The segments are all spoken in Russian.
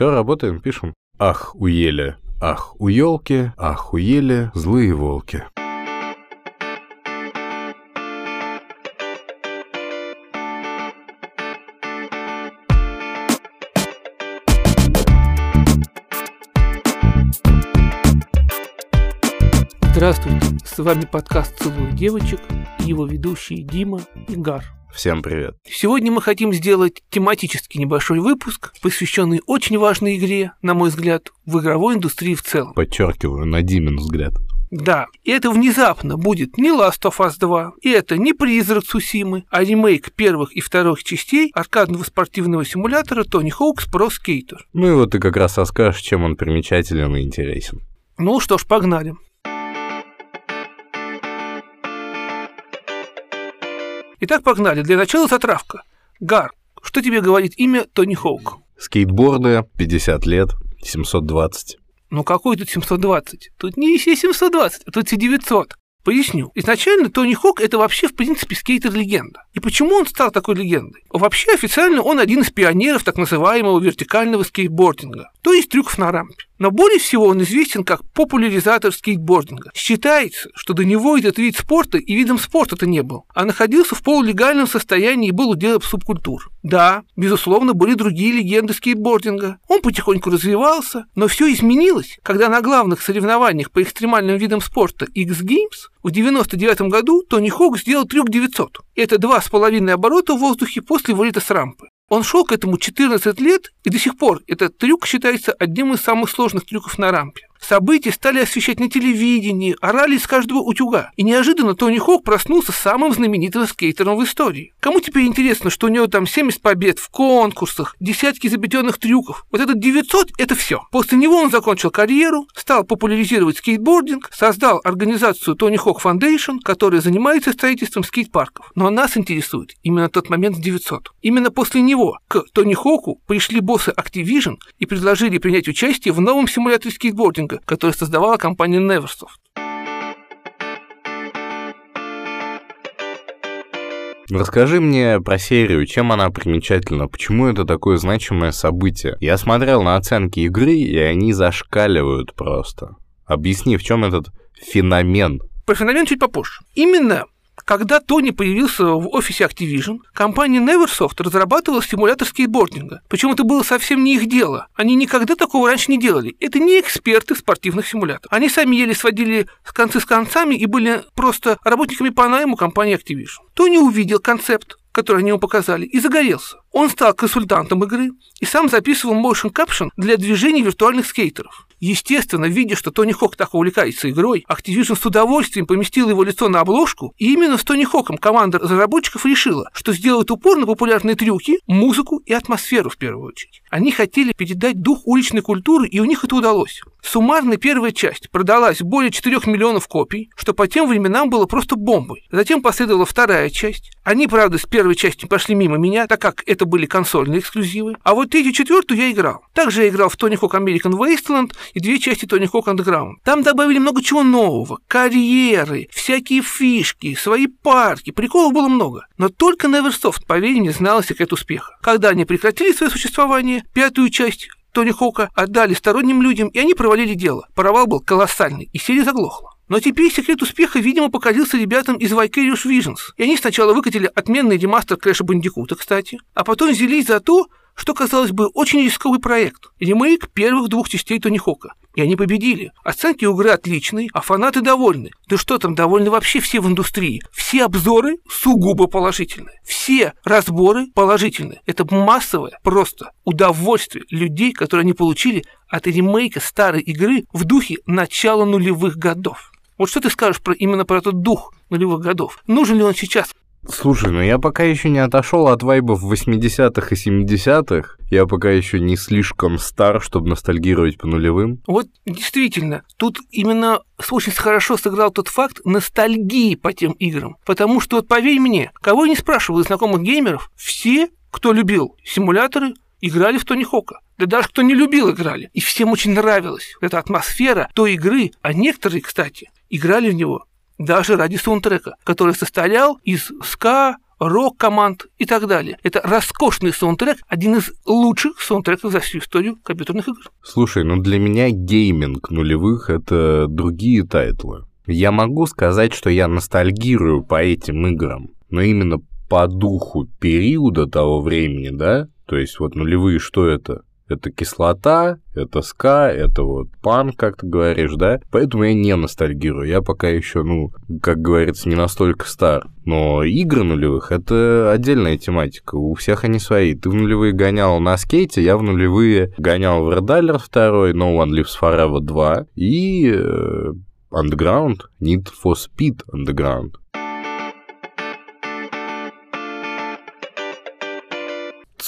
Все, работаем, пишем. Ах, уели, ах, у елки, ах, уели, злые волки. Здравствуйте, с вами подкаст «Целую девочек» и его ведущие Дима и Гар. Всем привет. Сегодня мы хотим сделать тематический небольшой выпуск, посвященный очень важной игре, на мой взгляд, в игровой индустрии в целом. Подчеркиваю, на Димин взгляд. Да, и это внезапно будет не Last of Us 2, и это не Призрак Сусимы, а ремейк первых и вторых частей аркадного спортивного симулятора Tony Hawk's Pro Skater. Ну и вот ты как раз расскажешь, чем он примечателен и интересен. Ну что ж, погнали. Итак, погнали. Для начала затравка. Гар, что тебе говорит имя Тони Хоук? Скейтборды, 50 лет, 720. Ну какой тут 720? Тут не все 720, а тут все 900. Поясню. Изначально Тони Хок это вообще, в принципе, скейтер-легенда. И почему он стал такой легендой? Вообще, официально он один из пионеров так называемого вертикального скейтбординга, то есть трюков на рампе. Но более всего он известен как популяризатор скейтбординга. Считается, что до него этот вид спорта и видом спорта-то не был, а находился в полулегальном состоянии и был уделом субкультур. Да, безусловно, были другие легенды скейтбординга. Он потихоньку развивался, но все изменилось, когда на главных соревнованиях по экстремальным видам спорта X Games в 99 году Тони Хок сделал трюк 900. Это два с половиной оборота в воздухе после вылета с рампы. Он шел к этому 14 лет, и до сих пор этот трюк считается одним из самых сложных трюков на рампе. События стали освещать на телевидении, орали из каждого утюга. И неожиданно Тони Хок проснулся самым знаменитым скейтером в истории. Кому теперь интересно, что у него там 70 побед в конкурсах, десятки забеденных трюков? Вот этот 900 — это все. После него он закончил карьеру, стал популяризировать скейтбординг, создал организацию Тони Хок Foundation, которая занимается строительством скейт-парков. Но нас интересует именно тот момент с 900. Именно после него к Тони Хоку пришли боссы Activision и предложили принять участие в новом симуляторе скейтбординга маркетинга, который создавала компания Neversoft. Расскажи мне про серию, чем она примечательна, почему это такое значимое событие. Я смотрел на оценки игры, и они зашкаливают просто. Объясни, в чем этот феномен? Про феномен чуть попозже. Именно когда Тони появился в офисе Activision, компания Neversoft разрабатывала симулятор скейтбординга. Причем это было совсем не их дело. Они никогда такого раньше не делали. Это не эксперты спортивных симуляторов. Они сами еле сводили концы с концами и были просто работниками по найму компании Activision. Тони увидел концепт, который они ему показали, и загорелся. Он стал консультантом игры и сам записывал motion caption для движений виртуальных скейтеров. Естественно, видя, что Тони Хок так увлекается игрой, Activision с удовольствием поместил его лицо на обложку, и именно с Тони Хоком команда разработчиков решила, что сделает упор на популярные трюки, музыку и атмосферу в первую очередь. Они хотели передать дух уличной культуры, и у них это удалось. Суммарно первая часть продалась более 4 миллионов копий, что по тем временам было просто бомбой. Затем последовала вторая часть. Они, правда, с первой части пошли мимо меня, так как это были консольные эксклюзивы. А вот третью, четвертую я играл. Также я играл в Tony Hawk American Wasteland и две части Tony Hawk Underground. Там добавили много чего нового. Карьеры, всякие фишки, свои парки. Приколов было много. Но только Neversoft, поверь мне, знала секрет успеха. Когда они прекратили свое существование, пятую часть Тони Хока отдали сторонним людям, и они провалили дело. Провал был колоссальный, и серия заглохла. Но теперь секрет успеха, видимо, показался ребятам из Vicarious Visions. И они сначала выкатили отменный ремастер Крэша Бандикута, кстати, а потом взялись за то, что, казалось бы, очень рисковый проект. Ремейк первых двух частей Тони Хока. И они победили. Оценки у игры отличные, а фанаты довольны. Да что там, довольны вообще все в индустрии. Все обзоры сугубо положительные. Все разборы положительные. Это массовое просто удовольствие людей, которые они получили от ремейка старой игры в духе начала нулевых годов. Вот что ты скажешь про, именно про этот дух нулевых годов? Нужен ли он сейчас? Слушай, ну я пока еще не отошел от вайбов 80-х и 70-х. Я пока еще не слишком стар, чтобы ностальгировать по нулевым. Вот действительно, тут именно очень хорошо сыграл тот факт ностальгии по тем играм. Потому что, вот поверь мне, кого я не спрашивал из знакомых геймеров, все, кто любил симуляторы, играли в Тони Хока. Да даже кто не любил, играли. И всем очень нравилась эта атмосфера той игры. А некоторые, кстати, играли в него даже ради саундтрека, который состоял из ска, рок-команд и так далее. Это роскошный саундтрек, один из лучших саундтреков за всю историю компьютерных игр. Слушай, ну для меня гейминг нулевых — это другие тайтлы. Я могу сказать, что я ностальгирую по этим играм, но именно по духу периода того времени, да? То есть вот нулевые что это? Это кислота, это ска, это вот панк, как ты говоришь, да? Поэтому я не ностальгирую. Я пока еще, ну, как говорится, не настолько стар. Но игры нулевых — это отдельная тематика. У всех они свои. Ты в нулевые гонял на скейте, я в нулевые гонял в Red Alert 2, No One Lives Forever 2 и э, Underground, Need for Speed Underground.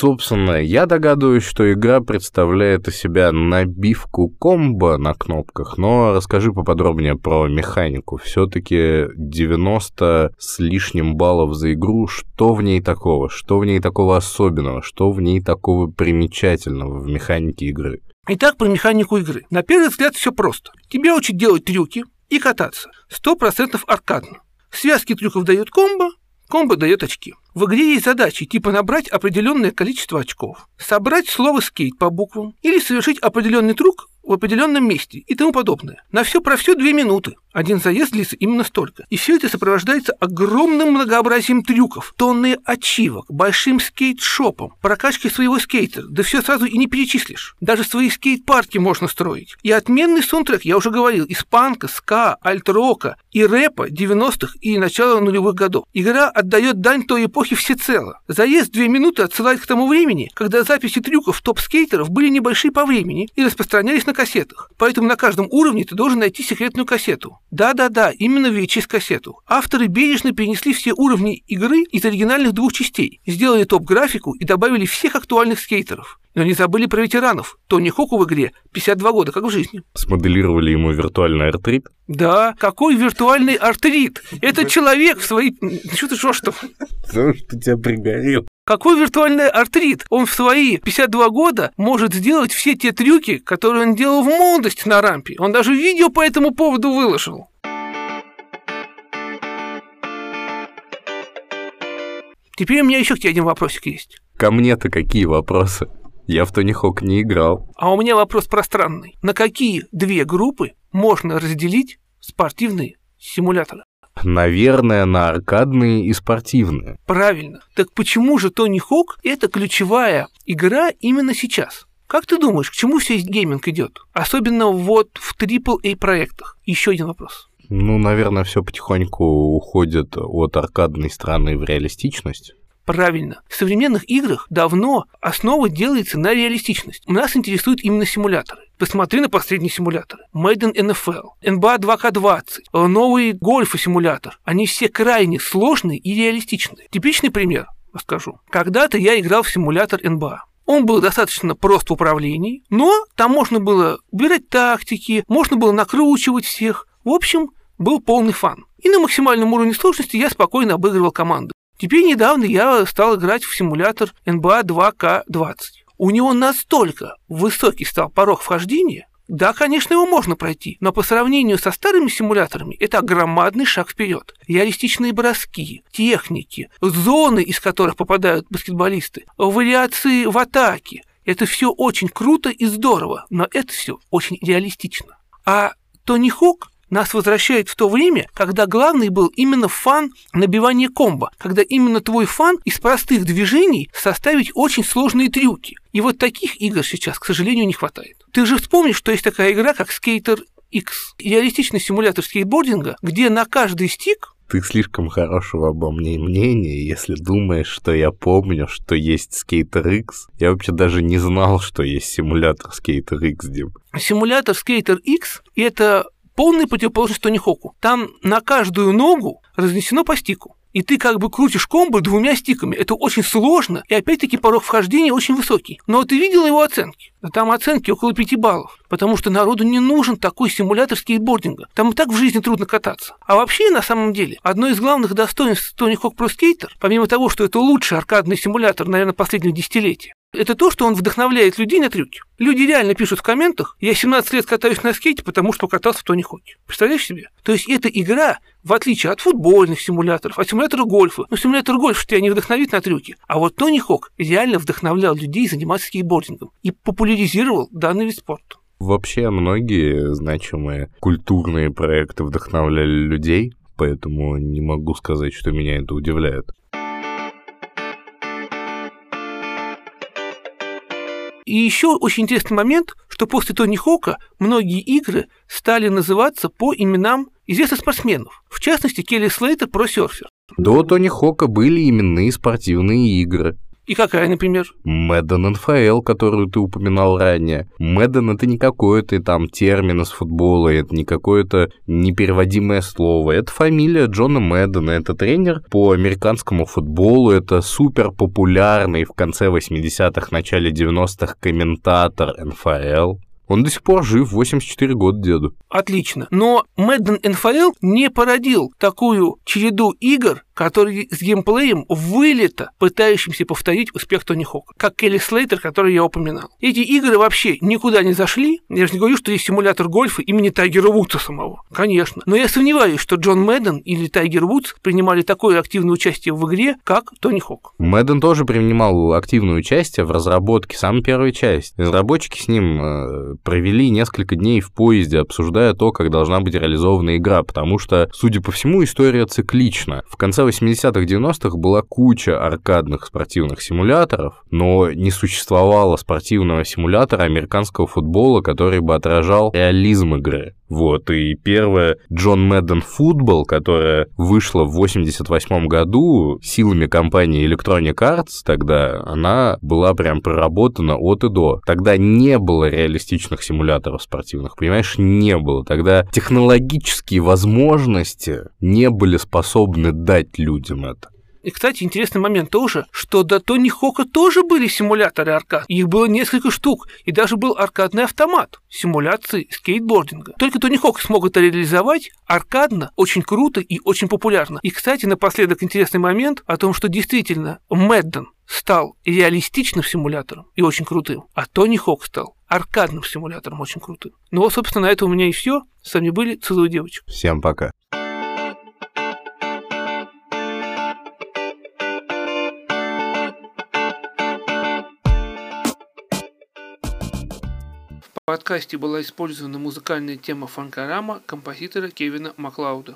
Собственно, я догадываюсь, что игра представляет из себя набивку комбо на кнопках, но расскажи поподробнее про механику. Все-таки 90 с лишним баллов за игру. Что в ней такого? Что в ней такого особенного? Что в ней такого примечательного в механике игры? Итак, про механику игры. На первый взгляд все просто. Тебе учат делать трюки и кататься. Сто процентов аркадно. Связки трюков дают комбо, комбо дает очки. В игре есть задачи, типа набрать определенное количество очков, собрать слово скейт по буквам или совершить определенный трюк в определенном месте и тому подобное. На все про все две минуты. Один заезд длится именно столько. И все это сопровождается огромным многообразием трюков, тонны ачивок, большим скейт-шопом, прокачкой своего скейтера. Да все сразу и не перечислишь. Даже свои скейт-парки можно строить. И отменный саундтрек, я уже говорил, из панка, ска, альт-рока и рэпа 90-х и начала нулевых годов. Игра отдает дань той эпохи всецело. Заезд две минуты отсылает к тому времени, когда записи трюков топ-скейтеров были небольшие по времени и распространялись на кассетах. Поэтому на каждом уровне ты должен найти секретную кассету. Да-да-да, именно VHS-кассету. Авторы бережно перенесли все уровни игры из оригинальных двух частей, сделали топ-графику и добавили всех актуальных скейтеров. Но не забыли про ветеранов. Тони Хоку в игре 52 года, как в жизни. Смоделировали ему виртуальный артрит? Да, какой виртуальный артрит? Это человек в своей... Что ты что что? Потому что тебя пригорел. Какой виртуальный артрит? Он в свои 52 года может сделать все те трюки, которые он делал в молодости на рампе. Он даже видео по этому поводу выложил. Теперь у меня еще к тебе один вопросик есть. Ко мне-то какие вопросы? Я в Тони Хок не играл. А у меня вопрос пространный. На какие две группы можно разделить спортивные симуляторы? Наверное, на аркадные и спортивные. Правильно. Так почему же Тони Хок – это ключевая игра именно сейчас? Как ты думаешь, к чему весь гейминг идет? Особенно вот в AAA проектах. Еще один вопрос. Ну, наверное, все потихоньку уходит от аркадной стороны в реалистичность. Правильно. В современных играх давно основа делается на реалистичность. Нас интересуют именно симуляторы. Посмотри на последние симуляторы. Madden NFL, NBA 2K20, новый гольфа-симулятор. Они все крайне сложные и реалистичные. Типичный пример расскажу. Когда-то я играл в симулятор NBA. Он был достаточно прост в управлении, но там можно было убирать тактики, можно было накручивать всех. В общем, был полный фан. И на максимальном уровне сложности я спокойно обыгрывал команду. Теперь недавно я стал играть в симулятор NBA 2K20. У него настолько высокий стал порог вхождения, да, конечно, его можно пройти, но по сравнению со старыми симуляторами это громадный шаг вперед. Реалистичные броски, техники, зоны, из которых попадают баскетболисты, вариации в атаке. Это все очень круто и здорово, но это все очень реалистично. А Тони Хок нас возвращает в то время, когда главный был именно фан набивания комбо, когда именно твой фан из простых движений составить очень сложные трюки. И вот таких игр сейчас, к сожалению, не хватает. Ты же вспомнишь, что есть такая игра, как Skater X, реалистичный симулятор скейтбординга, где на каждый стик ты слишком хорошего обо мне мнения, если думаешь, что я помню, что есть Skater X. Я вообще даже не знал, что есть симулятор Skater X, Дим. Симулятор Skater X — это полная противоположность Тони Хоку. Там на каждую ногу разнесено по стику. И ты как бы крутишь комбо двумя стиками. Это очень сложно, и опять-таки порог вхождения очень высокий. Но ты видел его оценки. Там оценки около 5 баллов, потому что народу не нужен такой симулятор скейтбординга. Там и так в жизни трудно кататься. А вообще, на самом деле, одно из главных достоинств Tony Hawk Pro Skater, помимо того, что это лучший аркадный симулятор, наверное, последних десятилетий, это то, что он вдохновляет людей на трюки. Люди реально пишут в комментах, я 17 лет катаюсь на скейте, потому что катался в Тони Хоке. Представляешь себе? То есть эта игра, в отличие от футбольных симуляторов, от симулятора гольфа, ну симулятор гольфа тебя не вдохновит на трюки, а вот Тони Хок реально вдохновлял людей заниматься скейтбордингом и популяризировал данный вид спорта. Вообще многие значимые культурные проекты вдохновляли людей, поэтому не могу сказать, что меня это удивляет. И еще очень интересный момент, что после Тони Хока многие игры стали называться по именам известных спортсменов. В частности, Келли Слейтер про серфер. До Тони Хока были именные спортивные игры. И какая, например? Мэдден НФЛ, которую ты упоминал ранее. Мэдден это не какой-то там термин из футбола, это не какое-то непереводимое слово. Это фамилия Джона Мэддена, это тренер по американскому футболу, это супер популярный в конце 80-х, начале 90-х комментатор НФЛ. Он до сих пор жив, 84 года деду. Отлично. Но Madden NFL не породил такую череду игр, который с геймплеем вылета, пытающимся повторить успех Тони Хока, как Келли Слейтер, который я упоминал. Эти игры вообще никуда не зашли. Я же не говорю, что есть симулятор гольфа имени Тайгера Вудса самого. Конечно. Но я сомневаюсь, что Джон Мэдден или Тайгер Вудс принимали такое активное участие в игре, как Тони Хок. Мэдден тоже принимал активное участие в разработке самой первой части. Разработчики с ним э, провели несколько дней в поезде, обсуждая то, как должна быть реализована игра, потому что, судя по всему, история циклична. В конце 80-х, 90-х была куча аркадных спортивных симуляторов, но не существовало спортивного симулятора американского футбола, который бы отражал реализм игры. Вот, и первая Джон Мэдден Футбол, которая вышла в 88 году силами компании Electronic Arts, тогда она была прям проработана от и до. Тогда не было реалистичных симуляторов спортивных, понимаешь, не было. Тогда технологические возможности не были способны дать людям это. И, кстати, интересный момент тоже, что до Тони Хока тоже были симуляторы аркад. Их было несколько штук, и даже был аркадный автомат симуляции скейтбординга. Только Тони Хок смог это реализовать аркадно, очень круто и очень популярно. И, кстати, напоследок интересный момент о том, что действительно Мэдден стал реалистичным симулятором и очень крутым, а Тони Хок стал аркадным симулятором очень крутым. Ну вот, собственно, на это у меня и все. С вами были Целую девочек. Всем пока. В подкасте была использована музыкальная тема фанкорама композитора Кевина Маклауда.